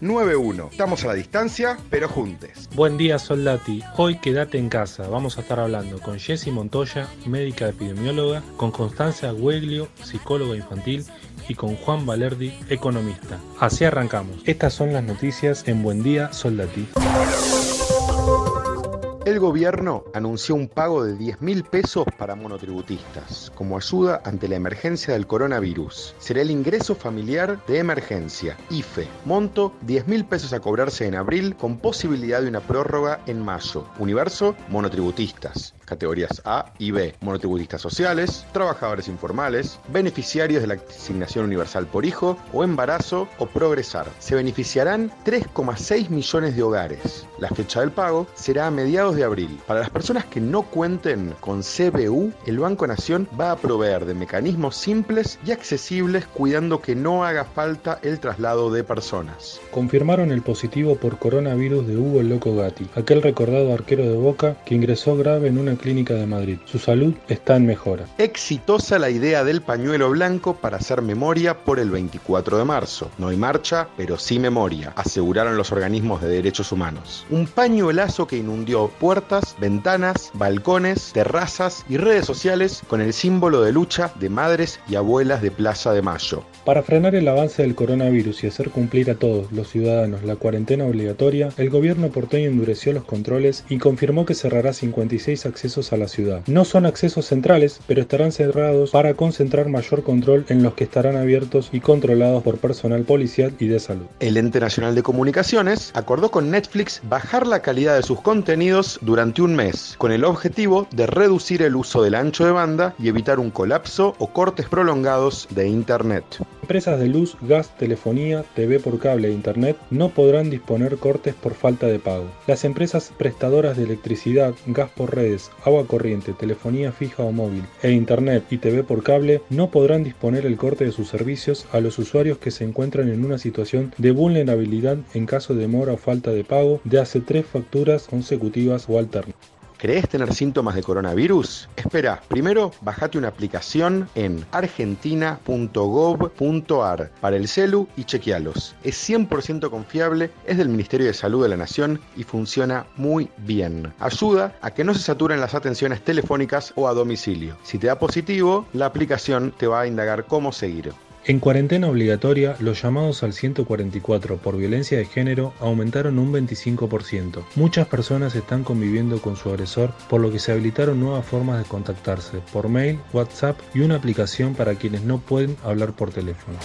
91. Estamos a la distancia, pero juntes. Buen día Soldati, hoy quédate en casa. Vamos a estar hablando con Jessie Montoya, médica epidemióloga, con Constancia Gueglio, psicóloga infantil y con Juan Valerdi, economista. Así arrancamos. Estas son las noticias en Buen Día Soldati. El gobierno anunció un pago de 10 mil pesos para monotributistas como ayuda ante la emergencia del coronavirus. Será el ingreso familiar de emergencia, IFE. Monto 10 mil pesos a cobrarse en abril con posibilidad de una prórroga en mayo. Universo, monotributistas categorías A y B, monotributistas sociales, trabajadores informales, beneficiarios de la asignación universal por hijo o embarazo o progresar. Se beneficiarán 3,6 millones de hogares. La fecha del pago será a mediados de abril. Para las personas que no cuenten con CBU, el Banco Nación va a proveer de mecanismos simples y accesibles cuidando que no haga falta el traslado de personas. Confirmaron el positivo por coronavirus de Hugo Loco Gatti, aquel recordado arquero de Boca que ingresó grave en una clínica de Madrid. Su salud está en mejora. Exitosa la idea del pañuelo blanco para hacer memoria por el 24 de marzo. No hay marcha, pero sí memoria, aseguraron los organismos de derechos humanos. Un pañuelazo que inundió puertas, ventanas, balcones, terrazas y redes sociales con el símbolo de lucha de madres y abuelas de Plaza de Mayo. Para frenar el avance del coronavirus y hacer cumplir a todos los ciudadanos la cuarentena obligatoria, el gobierno porteño endureció los controles y confirmó que cerrará 56 accesos a la ciudad. No son accesos centrales, pero estarán cerrados para concentrar mayor control en los que estarán abiertos y controlados por personal policial y de salud. El Ente Nacional de Comunicaciones acordó con Netflix bajar la calidad de sus contenidos durante un mes, con el objetivo de reducir el uso del ancho de banda y evitar un colapso o cortes prolongados de Internet. Empresas de luz, gas, telefonía, TV por cable e Internet no podrán disponer cortes por falta de pago. Las empresas prestadoras de electricidad, gas por redes, agua corriente, telefonía fija o móvil e Internet y TV por cable no podrán disponer el corte de sus servicios a los usuarios que se encuentran en una situación de vulnerabilidad en caso de demora o falta de pago de hace tres facturas consecutivas o alternas. ¿Crees tener síntomas de coronavirus? Espera, primero bajate una aplicación en argentina.gov.ar para el celu y chequealos. Es 100% confiable, es del Ministerio de Salud de la Nación y funciona muy bien. Ayuda a que no se saturen las atenciones telefónicas o a domicilio. Si te da positivo, la aplicación te va a indagar cómo seguir. En cuarentena obligatoria, los llamados al 144 por violencia de género aumentaron un 25%. Muchas personas están conviviendo con su agresor, por lo que se habilitaron nuevas formas de contactarse, por mail, WhatsApp y una aplicación para quienes no pueden hablar por teléfono.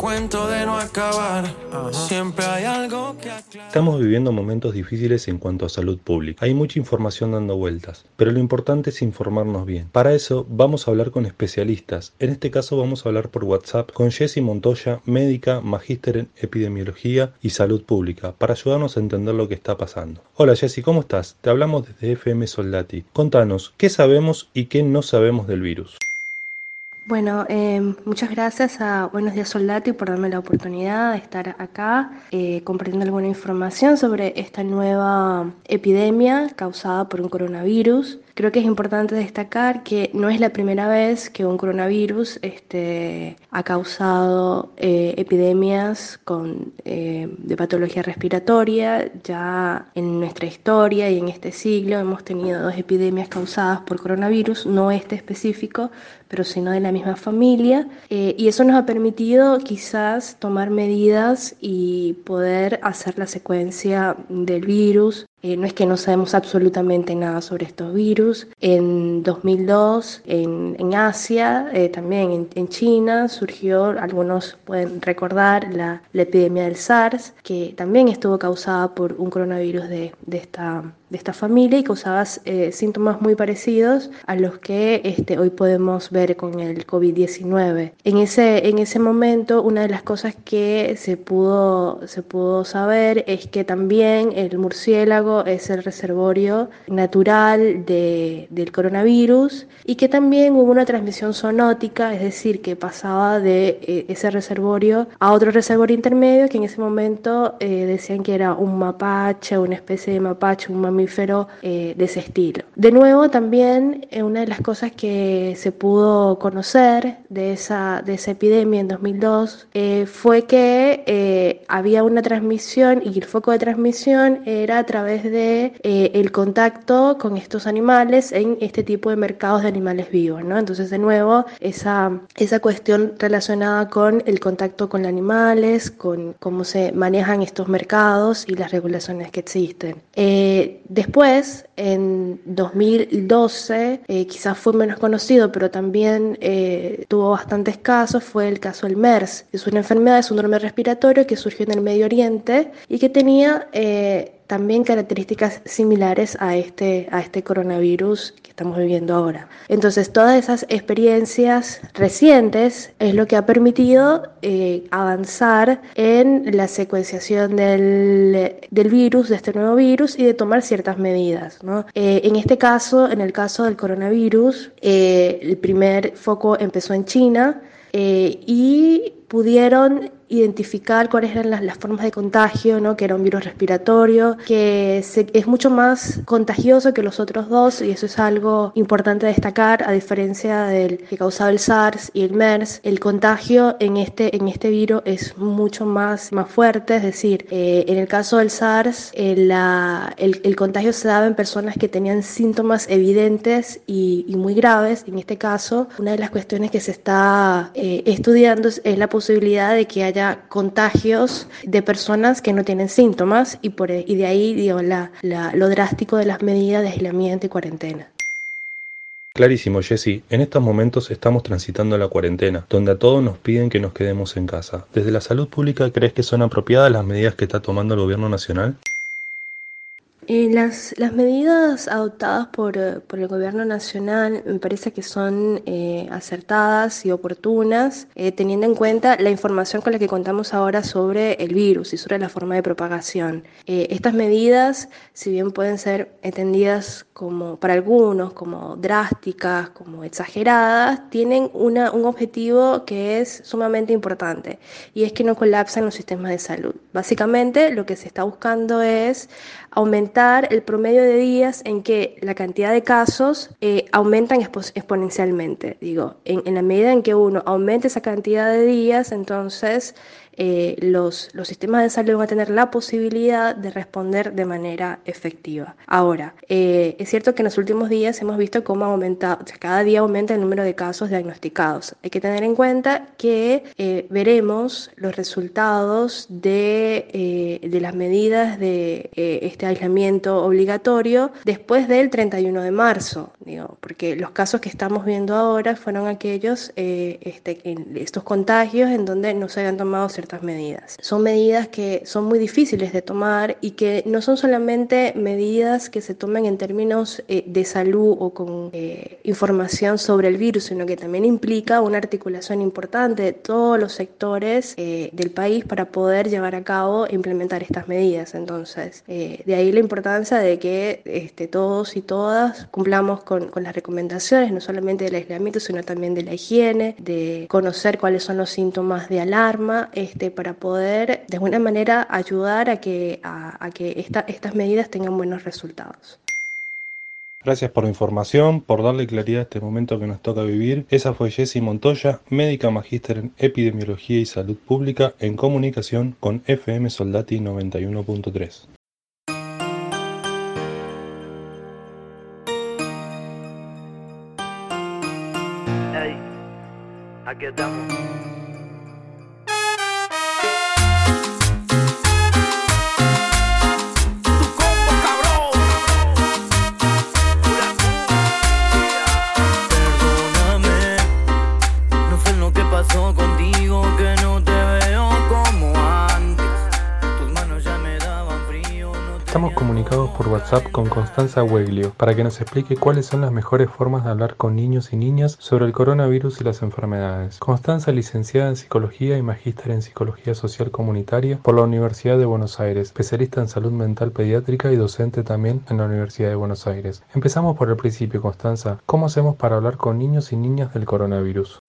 Cuento de no acabar. Siempre hay algo que aclarar. Estamos viviendo momentos difíciles en cuanto a salud pública. Hay mucha información dando vueltas, pero lo importante es informarnos bien. Para eso vamos a hablar con especialistas. En este caso vamos a hablar por WhatsApp con Jessie Montoya, médica, magíster en epidemiología y salud pública, para ayudarnos a entender lo que está pasando. Hola Jessie, ¿cómo estás? Te hablamos desde FM Soldati. Contanos, ¿qué sabemos y qué no sabemos del virus? Bueno, eh, muchas gracias a Buenos Días Soldati por darme la oportunidad de estar acá eh, compartiendo alguna información sobre esta nueva epidemia causada por un coronavirus. Creo que es importante destacar que no es la primera vez que un coronavirus este, ha causado eh, epidemias con, eh, de patología respiratoria. Ya en nuestra historia y en este siglo hemos tenido dos epidemias causadas por coronavirus, no este específico, pero sino de la misma familia. Eh, y eso nos ha permitido quizás tomar medidas y poder hacer la secuencia del virus Eh, no es que no sabemos absolutamente nada sobre estos virus. En 2002, en, en Asia, eh, también en, en, China, surgió, algunos pueden recordar, la, la, epidemia del SARS, que también estuvo causada por un coronavirus de, de esta de esta familia y causaba eh, síntomas muy parecidos a los que este, hoy podemos ver con el COVID-19. En ese, en ese momento, una de las cosas que se pudo, se pudo saber es que también el murciélago es el reservorio natural de, del coronavirus y que también hubo una transmisión zoonótica, es decir, que pasaba de eh, ese reservorio a otro reservorio intermedio que en ese momento eh, decían que era un mapache, una especie de mapache, un mamífero eh, de ese estilo. De nuevo, también eh, una de las cosas que se pudo conocer de esa, de esa epidemia en 2002 eh, fue que había una transmisión y el foco de transmisión era a través de el contacto con estos animales en este tipo de mercados de animales vivos, ¿no? Entonces, de nuevo, esa, esa cuestión relacionada con el contacto con animales, con cómo se manejan estos mercados y las regulaciones que existen. Después, en 2012, eh, quizás fue menos conocido, pero también eh, tuvo bastantes casos, fue el caso del MERS. Es una enfermedad de síndrome respiratorio que surgió en el Medio Oriente y que tenía eh, también características similares a este, a este coronavirus que estamos viviendo ahora. Entonces, todas esas experiencias recientes es lo que ha permitido eh, avanzar en la secuenciación del, del, virus, de este nuevo virus, y de tomar ciertas medidas. ¿no? Eh, en este caso, en el caso del coronavirus, eh, el primer foco empezó en China y pudieron identificar cuáles eran las, las, formas de contagio, ¿no? que era un virus respiratorio, que es mucho más contagioso que los otros dos y eso es algo importante destacar, a diferencia del que causaba el SARS y el MERS, el contagio en este, en este virus es mucho más, más fuerte, es decir, eh, en el caso del SARS, eh, la, el, el, contagio se daba en personas que tenían síntomas evidentes y, y, muy graves, en este caso, una de las cuestiones que se está eh, estudiando es la posibilidad de que haya contagios de personas que no tienen síntomas y, por, y de ahí digo, la, la, lo drástico de las medidas de aislamiento y cuarentena. Clarísimo, Jesse. En estos momentos estamos transitando la cuarentena, donde a todos nos piden que nos quedemos en casa. ¿Desde la salud pública crees que son apropiadas las medidas que está tomando el gobierno nacional? Eh, las, las, medidas adoptadas por, eh, por, el gobierno nacional me parece que son eh, acertadas y oportunas, eh, teniendo en cuenta la información con la que contamos ahora sobre el virus y sobre la forma de propagación. Eh, estas medidas, si bien pueden ser entendidas como para algunos como drásticas, como exageradas, tienen una, un objetivo que es sumamente importante y es que no colapsen los sistemas de salud. Básicamente lo que se está buscando es aumentar el promedio de días en que la cantidad de casos eh, aumentan exponencialmente. Digo, en, en, la medida en que uno aumente esa cantidad de días, entonces eh, los, los sistemas de salud van a tener la posibilidad de responder de manera efectiva. Ahora, eh, es cierto que en los últimos días hemos visto cómo ha aumentado, o sea, cada día aumenta el número de casos diagnosticados. Hay que tener en cuenta que eh, veremos los resultados de, eh, de las medidas de eh, este aislamiento obligatorio después del 31 de marzo, digo, porque los casos que estamos viendo ahora fueron aquellos, eh, este, estos contagios en donde no se habían tomado ciertas medidas. Son medidas que son muy difíciles de tomar y que no son solamente medidas que se tomen en términos eh, de salud o con eh, información sobre el virus, sino que también implica una articulación importante de todos los sectores eh, del país para poder llevar a cabo e implementar estas medidas. Entonces, eh, de ahí la importancia de que este, todos y todas cumplamos con, con las recomendaciones, no solamente del aislamiento, sino también de la higiene, de conocer cuáles son los síntomas de alarma, para poder de alguna manera ayudar a que, a, a que esta, estas medidas tengan buenos resultados. Gracias por la información, por darle claridad a este momento que nos toca vivir. Esa fue Jessie Montoya, médica magíster en epidemiología y salud pública en comunicación con FM Soldati 91.3. Hey, aquí estamos. Por WhatsApp con Constanza Weglio para que nos explique cuáles son las mejores formas de hablar con niños y niñas sobre el coronavirus y las enfermedades. Constanza, licenciada en Psicología y magíster en Psicología Social Comunitaria por la Universidad de Buenos Aires, especialista en salud mental pediátrica y docente también en la Universidad de Buenos Aires. Empezamos por el principio, Constanza. ¿Cómo hacemos para hablar con niños y niñas del coronavirus?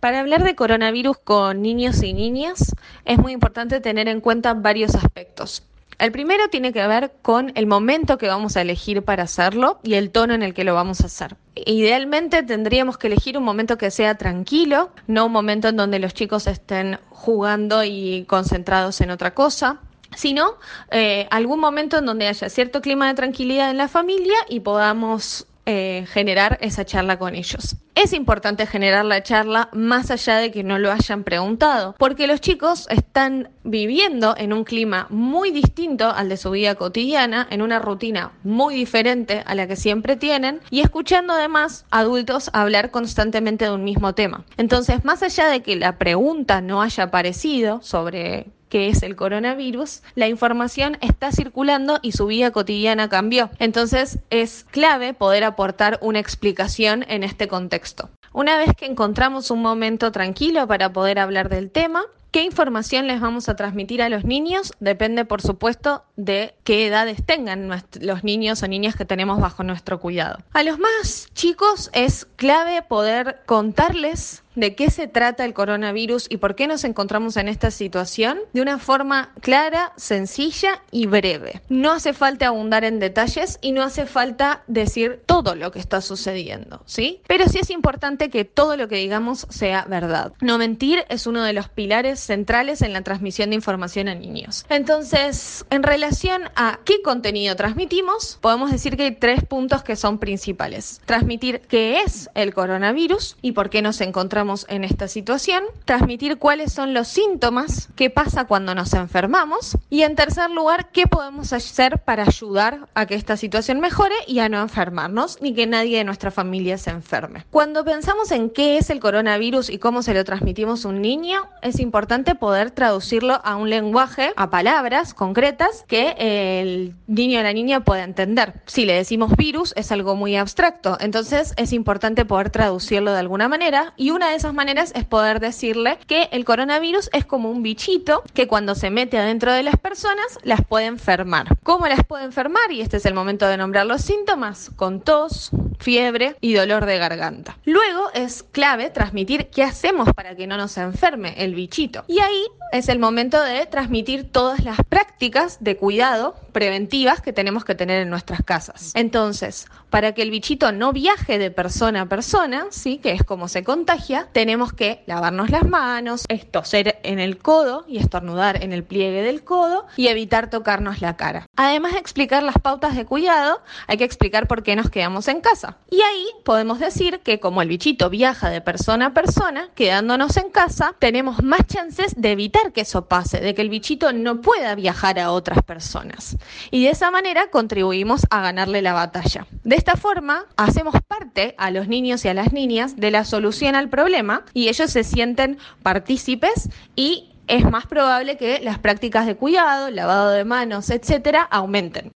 Para hablar de coronavirus con niños y niñas es muy importante tener en cuenta varios aspectos. El primero tiene que ver con el momento que vamos a elegir para hacerlo y el tono en el que lo vamos a hacer. Idealmente tendríamos que elegir un momento que sea tranquilo, no un momento en donde los chicos estén jugando y concentrados en otra cosa sino eh, algún momento en donde haya cierto clima de tranquilidad en la familia y podamos eh, generar esa charla con ellos. Es importante generar la charla más allá de que no lo hayan preguntado, porque los chicos están viviendo en un clima muy distinto al de su vida cotidiana, en una rutina muy diferente a la que siempre tienen y escuchando además adultos hablar constantemente de un mismo tema. Entonces, más allá de que la pregunta no haya aparecido sobre que es el coronavirus, la información está circulando y su vida cotidiana cambió. Entonces es clave poder aportar una explicación en este contexto. Una vez que encontramos un momento tranquilo para poder hablar del tema, ¿Qué información les vamos a transmitir a los niños? Depende, por supuesto, de qué edades tengan los niños o niñas que tenemos bajo nuestro cuidado. A los más chicos es clave poder contarles de qué se trata el coronavirus y por qué nos encontramos en esta situación de una forma clara, sencilla y breve. No hace falta abundar en detalles y no hace falta decir todo lo que está sucediendo, ¿sí? Pero sí es importante que todo lo que digamos sea verdad. No mentir es uno de los pilares centrales en la transmisión de información a niños. Entonces, en relación a qué contenido transmitimos, podemos decir que hay tres puntos que son principales. Transmitir qué es el coronavirus y por qué nos encontramos en esta situación, transmitir cuáles son los síntomas, qué pasa cuando nos enfermamos y en tercer lugar, qué podemos hacer para ayudar a que esta situación mejore y a no enfermarnos ni que nadie de nuestra familia se enferme. Cuando pensamos en qué es el coronavirus y cómo se lo transmitimos a un niño, es importante poder traducirlo a un lenguaje, a palabras concretas que el niño o la niña pueda entender. Si le decimos virus es algo muy abstracto, entonces es importante poder traducirlo de alguna manera y una de esas maneras es poder decirle que el coronavirus es como un bichito que cuando se mete adentro de las personas las puede enfermar. ¿Cómo las puede enfermar? Y este es el momento de nombrar los síntomas, con tos, fiebre y dolor de garganta. Luego es clave transmitir qué hacemos para que no nos enferme el bichito. Y ahí es el momento de transmitir todas las prácticas de cuidado preventivas que tenemos que tener en nuestras casas. Entonces, para que el bichito no viaje de persona a persona, ¿sí? que es como se contagia, tenemos que lavarnos las manos, toser en el codo y estornudar en el pliegue del codo y evitar tocarnos la cara. Además de explicar las pautas de cuidado, hay que explicar por qué nos quedamos en casa. Y ahí podemos decir que como el bichito viaja de persona a persona, quedándonos en casa, tenemos más chances de evitar que eso pase, de que el bichito no pueda viajar a otras personas. Y de esa manera contribuimos a ganarle la batalla. De esta forma, hacemos parte a los niños y a las niñas de la solución al problema y ellos se sienten partícipes y es más probable que las prácticas de cuidado, lavado de manos, etcétera, aumenten.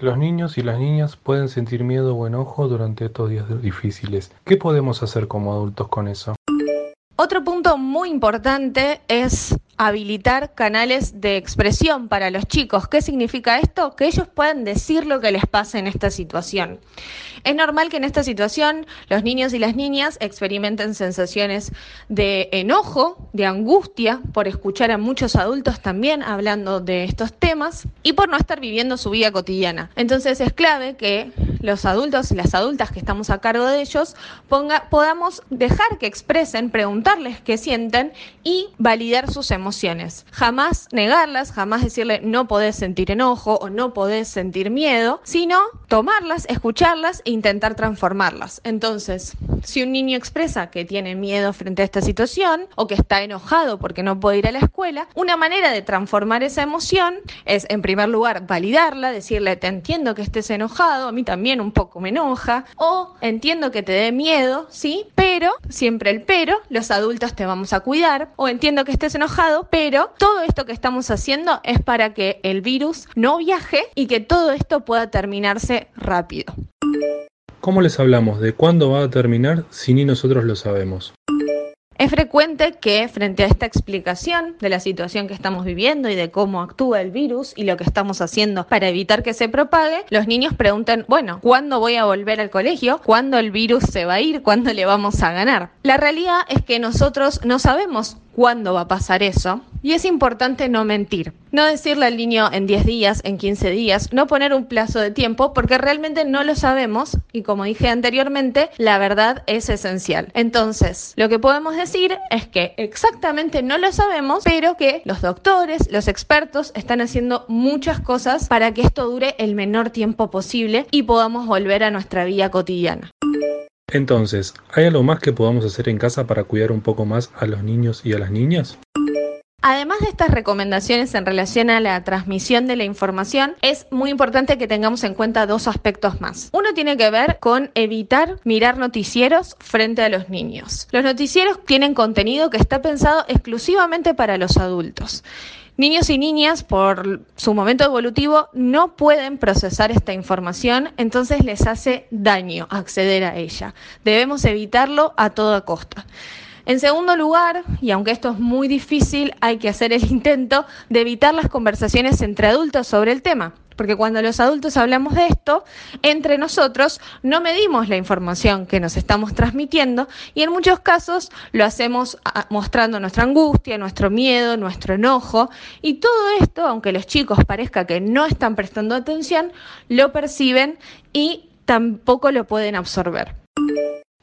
Los niños y las niñas pueden sentir miedo o enojo durante estos días difíciles. ¿Qué podemos hacer como adultos con eso? Otro punto muy importante es habilitar canales de expresión para los chicos. ¿Qué significa esto? Que ellos puedan decir lo que les pasa en esta situación. Es normal que en esta situación los niños y las niñas experimenten sensaciones de enojo, de angustia por escuchar a muchos adultos también hablando de estos temas y por no estar viviendo su vida cotidiana. Entonces es clave que los adultos y las adultas que estamos a cargo de ellos podamos dejar que expresen, preguntarles qué sienten y validar sus emociones. Jamás negarlas, jamás decirle no podés sentir enojo o no podés sentir miedo, sino tomarlas, escucharlas e intentar transformarlas. Entonces, si un niño expresa que tiene miedo frente a esta situación o que está enojado porque no puede ir a la escuela, una manera de transformar esa emoción es, en primer lugar, validarla, decirle, te entiendo que estés enojado, a mí también un poco me enoja, o entiendo que te dé miedo, ¿sí? Pero, siempre el pero, los adultos te vamos a cuidar, o entiendo que estés enojado, pero todo esto que estamos haciendo es para que el virus no viaje y que todo esto pueda terminarse rápido. ¿Cómo les hablamos de cuándo va a terminar si ni nosotros lo sabemos? Es frecuente que frente a esta explicación de la situación que estamos viviendo y de cómo actúa el virus y lo que estamos haciendo para evitar que se propague, los niños preguntan, bueno, ¿cuándo voy a volver al colegio? ¿Cuándo el virus se va a ir? ¿Cuándo le vamos a ganar? La realidad es que nosotros no sabemos cuándo va a pasar eso. Y es importante no mentir, no decirle al niño en 10 días, en 15 días, no poner un plazo de tiempo porque realmente no lo sabemos y como dije anteriormente, la verdad es esencial. Entonces, lo que podemos decir es que exactamente no lo sabemos, pero que los doctores, los expertos están haciendo muchas cosas para que esto dure el menor tiempo posible y podamos volver a nuestra vida cotidiana. Entonces, ¿hay algo más que podamos hacer en casa para cuidar un poco más a los niños y a las niñas? Además de estas recomendaciones en relación a la transmisión de la información, es muy importante que tengamos en cuenta dos aspectos más. Uno tiene que ver con evitar mirar noticieros frente a los niños. Los noticieros tienen contenido que está pensado exclusivamente para los adultos. Niños y niñas, por su momento evolutivo, no pueden procesar esta información, entonces les hace daño acceder a ella. Debemos evitarlo a toda costa. En segundo lugar, y aunque esto es muy difícil, hay que hacer el intento de evitar las conversaciones entre adultos sobre el tema. Porque cuando los adultos hablamos de esto, entre nosotros no medimos la información que nos estamos transmitiendo y en muchos casos lo hacemos ah, mostrando nuestra angustia, nuestro miedo, nuestro enojo y todo esto, aunque los chicos parezca que no están prestando atención, lo perciben y tampoco lo pueden absorber.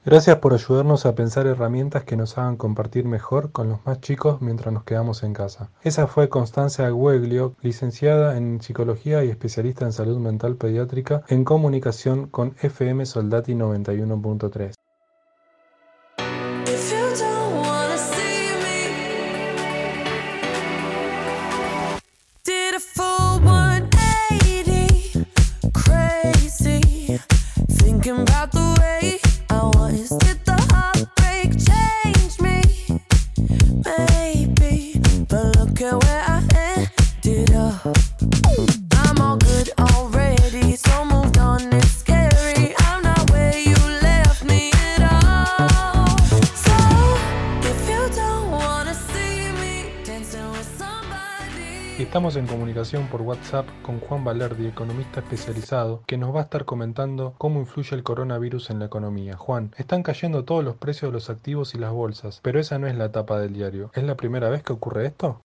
Gracias por ayudarnos a pensar herramientas que nos hagan compartir mejor con los más chicos mientras nos quedamos en casa. Esa fue Constancia Gueglio, licenciada en Psicología y especialista en Salud Mental Pediátrica en comunicación con FM Soldati 91.3. Estamos en comunicación por WhatsApp con Juan Valerdi, economista especializado, que nos va a estar comentando cómo influye el coronavirus en la economía. Juan, están cayendo todos los precios de los activos y las bolsas, pero esa no es la tapa del diario. ¿Es la primera vez que ocurre esto?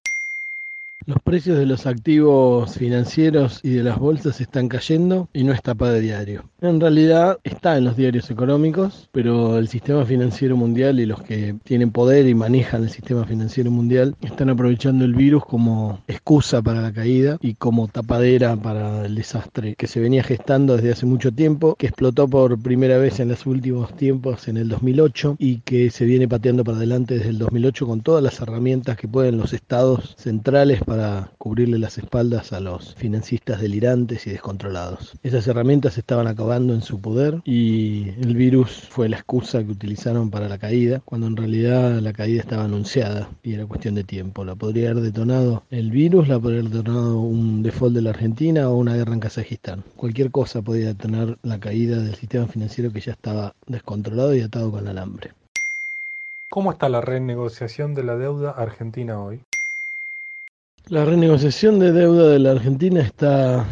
Los precios de los activos financieros y de las bolsas están cayendo y no es tapa de diario. En realidad está en los diarios económicos, pero el sistema financiero mundial y los que tienen poder y manejan el sistema financiero mundial están aprovechando el virus como excusa para la caída y como tapadera para el desastre que se venía gestando desde hace mucho tiempo, que explotó por primera vez en los últimos tiempos en el 2008 y que se viene pateando para adelante desde el 2008 con todas las herramientas que pueden los estados centrales cubrirle las espaldas a los financistas delirantes y descontrolados. Esas herramientas estaban acabando en su poder y el virus fue la excusa que utilizaron para la caída, cuando en realidad la caída estaba anunciada y era cuestión de tiempo. La podría haber detonado el virus, la podría haber detonado un default de la Argentina o una guerra en Kazajistán. Cualquier cosa podía detonar la caída del sistema financiero que ya estaba descontrolado y atado con alambre. ¿Cómo está la renegociación de la deuda argentina hoy? La renegociación de deuda de la Argentina está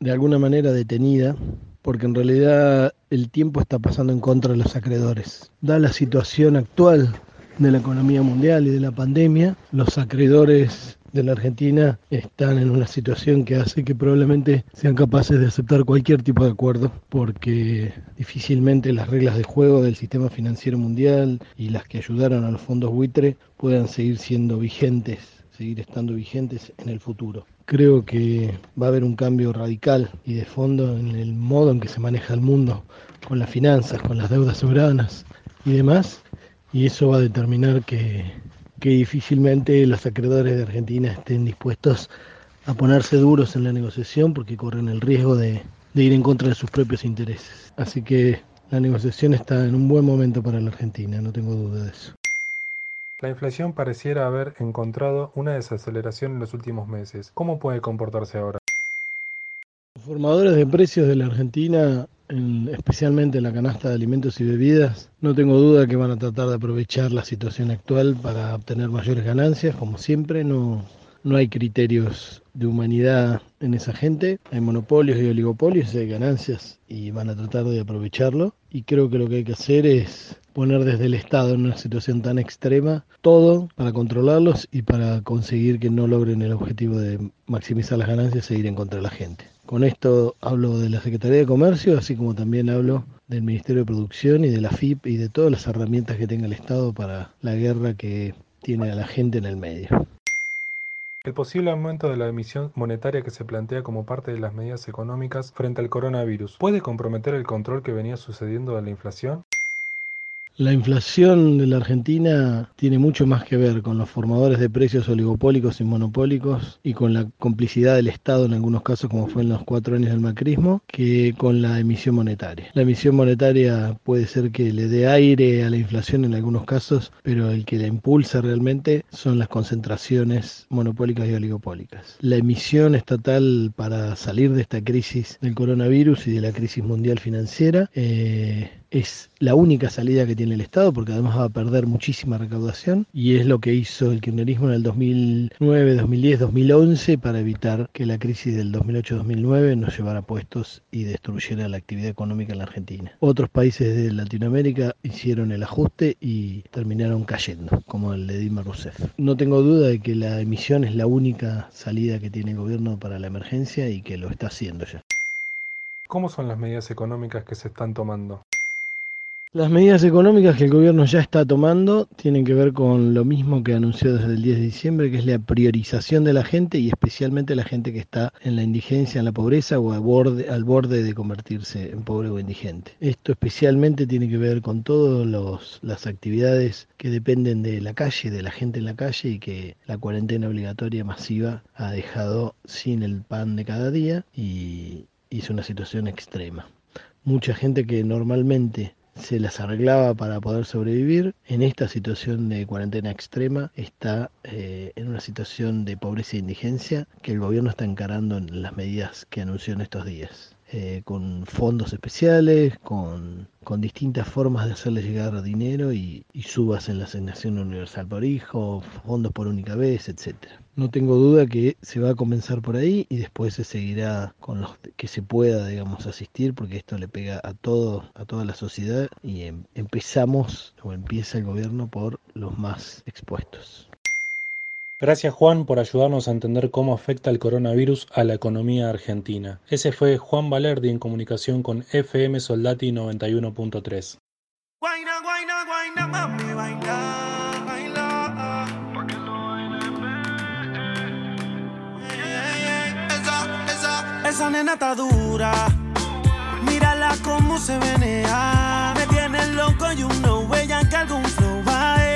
de alguna manera detenida porque en realidad el tiempo está pasando en contra de los acreedores. Da la situación actual de la economía mundial y de la pandemia, los acreedores de la Argentina están en una situación que hace que probablemente sean capaces de aceptar cualquier tipo de acuerdo, porque difícilmente las reglas de juego del sistema financiero mundial y las que ayudaron a los fondos buitre puedan seguir siendo vigentes seguir estando vigentes en el futuro. Creo que va a haber un cambio radical y de fondo en el modo en que se maneja el mundo, con las finanzas, con las deudas soberanas y demás, y eso va a determinar que, que difícilmente los acreedores de Argentina estén dispuestos a ponerse duros en la negociación porque corren el riesgo de, de ir en contra de sus propios intereses. Así que la negociación está en un buen momento para la Argentina, no tengo duda de eso. La inflación pareciera haber encontrado una desaceleración en los últimos meses. ¿Cómo puede comportarse ahora? Los formadores de precios de la Argentina, en- especialmente en la canasta de alimentos y bebidas, no tengo duda que van a tratar de aprovechar la situación actual para obtener mayores ganancias, como siempre, no, no hay criterios de humanidad en esa gente, hay monopolios y oligopolios, hay ganancias y van a tratar de aprovecharlo. Y creo que lo que hay que hacer es poner desde el Estado en una situación tan extrema todo para controlarlos y para conseguir que no logren el objetivo de maximizar las ganancias e ir en contra de la gente. Con esto hablo de la Secretaría de Comercio, así como también hablo del Ministerio de Producción y de la FIP y de todas las herramientas que tenga el Estado para la guerra que tiene a la gente en el medio. El posible aumento de la emisión monetaria que se plantea como parte de las medidas económicas frente al coronavirus puede comprometer el control que venía sucediendo de la inflación. La inflación de la Argentina tiene mucho más que ver con los formadores de precios oligopólicos y monopólicos y con la complicidad del Estado en algunos casos, como fue en los cuatro años del macrismo, que con la emisión monetaria. La emisión monetaria puede ser que le dé aire a la inflación en algunos casos, pero el que la impulsa realmente son las concentraciones monopólicas y oligopólicas. La emisión estatal para salir de esta crisis del coronavirus y de la crisis mundial financiera eh, es la única salida que tiene el Estado porque además va a perder muchísima recaudación y es lo que hizo el kirchnerismo en el 2009, 2010, 2011 para evitar que la crisis del 2008-2009 nos llevara a puestos y destruyera la actividad económica en la Argentina. Otros países de Latinoamérica hicieron el ajuste y terminaron cayendo, como el de Dilma Rousseff. No tengo duda de que la emisión es la única salida que tiene el gobierno para la emergencia y que lo está haciendo ya. ¿Cómo son las medidas económicas que se están tomando? Las medidas económicas que el gobierno ya está tomando tienen que ver con lo mismo que anunció desde el 10 de diciembre, que es la priorización de la gente y especialmente la gente que está en la indigencia, en la pobreza o al borde, de convertirse en pobre o indigente. Esto especialmente tiene que ver con todas las actividades que dependen de la calle, de la gente en la calle y que la cuarentena obligatoria masiva ha dejado sin el pan de cada día y hizo una situación extrema. Mucha gente que normalmente se las arreglaba para poder sobrevivir, en esta situación de cuarentena extrema está eh, en una situación de pobreza e indigencia que el gobierno está encarando en las medidas que anunció en estos días. Eh, con fondos especiales, con, con, distintas formas de hacerles llegar dinero y, y, subas en la asignación universal por hijo, fondos por única vez, etcétera. No tengo duda que se va a comenzar por ahí y después se seguirá con los que se pueda, digamos, asistir, porque esto le pega a todo, a toda la sociedad y em, empezamos o empieza el gobierno por los más expuestos. Gracias Juan por ayudarnos a entender cómo afecta el coronavirus a la economía argentina. Ese fue Juan Valerdi en comunicación con FM Soldati 91.3. Guayna, guayna, guayna, mami, baila, baila. Esa, nena está dura. Mírala cómo se venea. Me tiene loco y uno bella que algún flow va